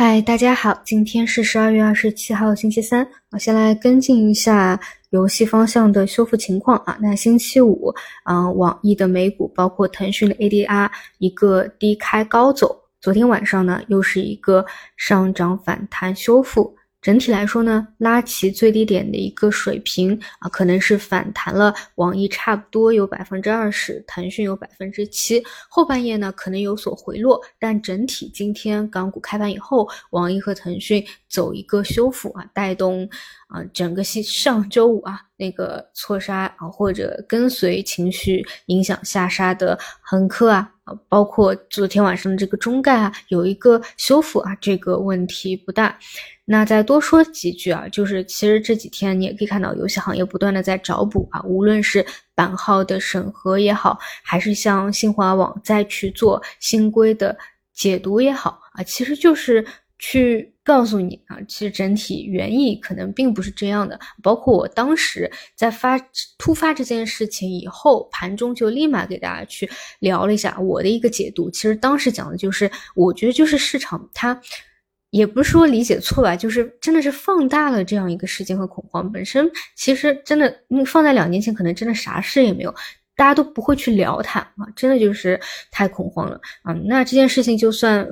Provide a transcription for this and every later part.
嗨，大家好，今天是十二月二十七号，星期三。我先来跟进一下游戏方向的修复情况啊。那星期五，嗯，网易的美股包括腾讯的 ADR 一个低开高走，昨天晚上呢又是一个上涨反弹修复。整体来说呢，拉齐最低点的一个水平啊，可能是反弹了网易差不多有百分之二十，腾讯有百分之七。后半夜呢可能有所回落，但整体今天港股开盘以后，网易和腾讯走一个修复啊，带动啊整个系上周五啊那个错杀啊或者跟随情绪影响下杀的恒科啊包括昨天晚上的这个中概啊有一个修复啊，这个问题不大。那再多说几句啊，就是其实这几天你也可以看到，游戏行业不断的在找补啊，无论是版号的审核也好，还是像新华网再去做新规的解读也好啊，其实就是去告诉你啊，其实整体原意可能并不是这样的。包括我当时在发突发这件事情以后，盘中就立马给大家去聊了一下我的一个解读。其实当时讲的就是，我觉得就是市场它。也不是说理解错吧，就是真的是放大了这样一个事件和恐慌本身。其实真的，放在两年前，可能真的啥事也没有，大家都不会去聊它啊，真的就是太恐慌了啊。那这件事情就算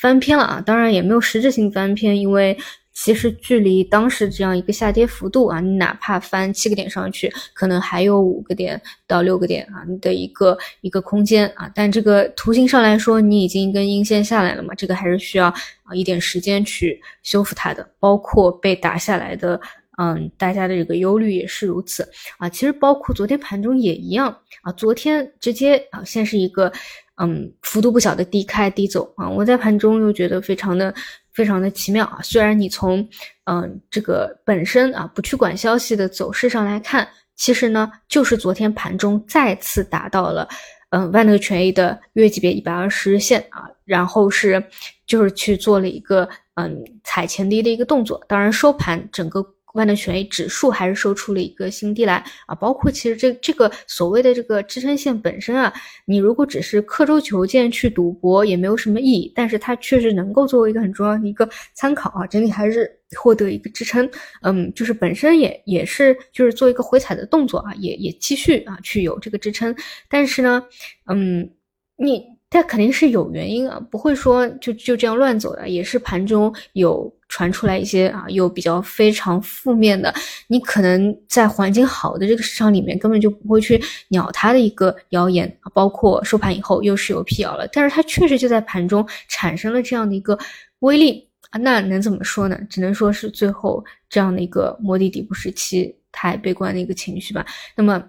翻篇了啊，当然也没有实质性翻篇，因为。其实距离当时这样一个下跌幅度啊，你哪怕翻七个点上去，可能还有五个点到六个点啊的一个一个空间啊。但这个图形上来说，你已经跟阴线下来了嘛，这个还是需要啊一点时间去修复它的。包括被打下来的，嗯，大家的这个忧虑也是如此啊。其实包括昨天盘中也一样啊，昨天直接啊先是一个嗯幅度不小的低开低走啊，我在盘中又觉得非常的。非常的奇妙啊！虽然你从嗯这个本身啊不去管消息的走势上来看，其实呢就是昨天盘中再次达到了嗯万德权益的月级别一百二十日线啊，然后是就是去做了一个嗯踩前低的一个动作，当然收盘整个。万能权益指数还是收出了一个新低来啊，包括其实这这个所谓的这个支撑线本身啊，你如果只是刻舟求剑去赌博也没有什么意义，但是它确实能够作为一个很重要的一个参考啊，整体还是获得一个支撑，嗯，就是本身也也是就是做一个回踩的动作啊，也也继续啊去有这个支撑，但是呢，嗯，你。它肯定是有原因啊，不会说就就这样乱走的，也是盘中有传出来一些啊，有比较非常负面的，你可能在环境好的这个市场里面根本就不会去鸟它的一个谣言啊，包括收盘以后又是有辟谣了，但是它确实就在盘中产生了这样的一个威力啊，那能怎么说呢？只能说是最后这样的一个摸底底部时期太悲观的一个情绪吧。那么。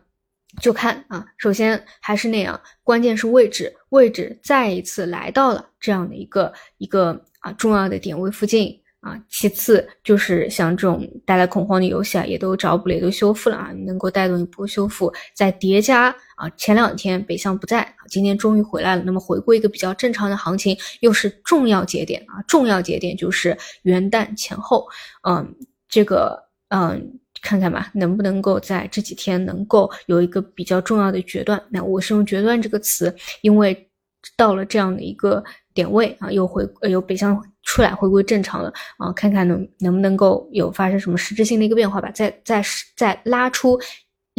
就看啊，首先还是那样，关键是位置，位置再一次来到了这样的一个一个啊重要的点位附近啊。其次就是像这种带来恐慌的游戏啊，也都找补了，也都修复了啊，能够带动一波修复。再叠加啊，前两天北向不在啊，今天终于回来了。那么回归一个比较正常的行情，又是重要节点啊，重要节点就是元旦前后，嗯，这个嗯。看看吧，能不能够在这几天能够有一个比较重要的决断？那我是用决断这个词，因为到了这样的一个点位啊，又回又北向出来，回归正常了啊，看看能能不能够有发生什么实质性的一个变化吧，再再再拉出。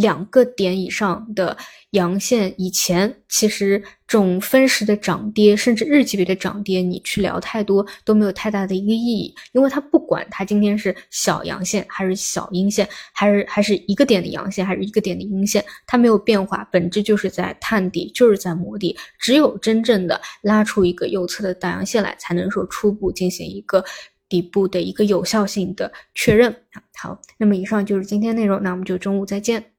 两个点以上的阳线，以前其实这种分时的涨跌，甚至日级别的涨跌，你去聊太多都没有太大的一个意义，因为它不管它今天是小阳线还是小阴线，还是还是一个点的阳线还是一个点的阴线，它没有变化，本质就是在探底，就是在磨底。只有真正的拉出一个右侧的大阳线来，才能说初步进行一个底部的一个有效性的确认。好，那么以上就是今天内容，那我们就中午再见。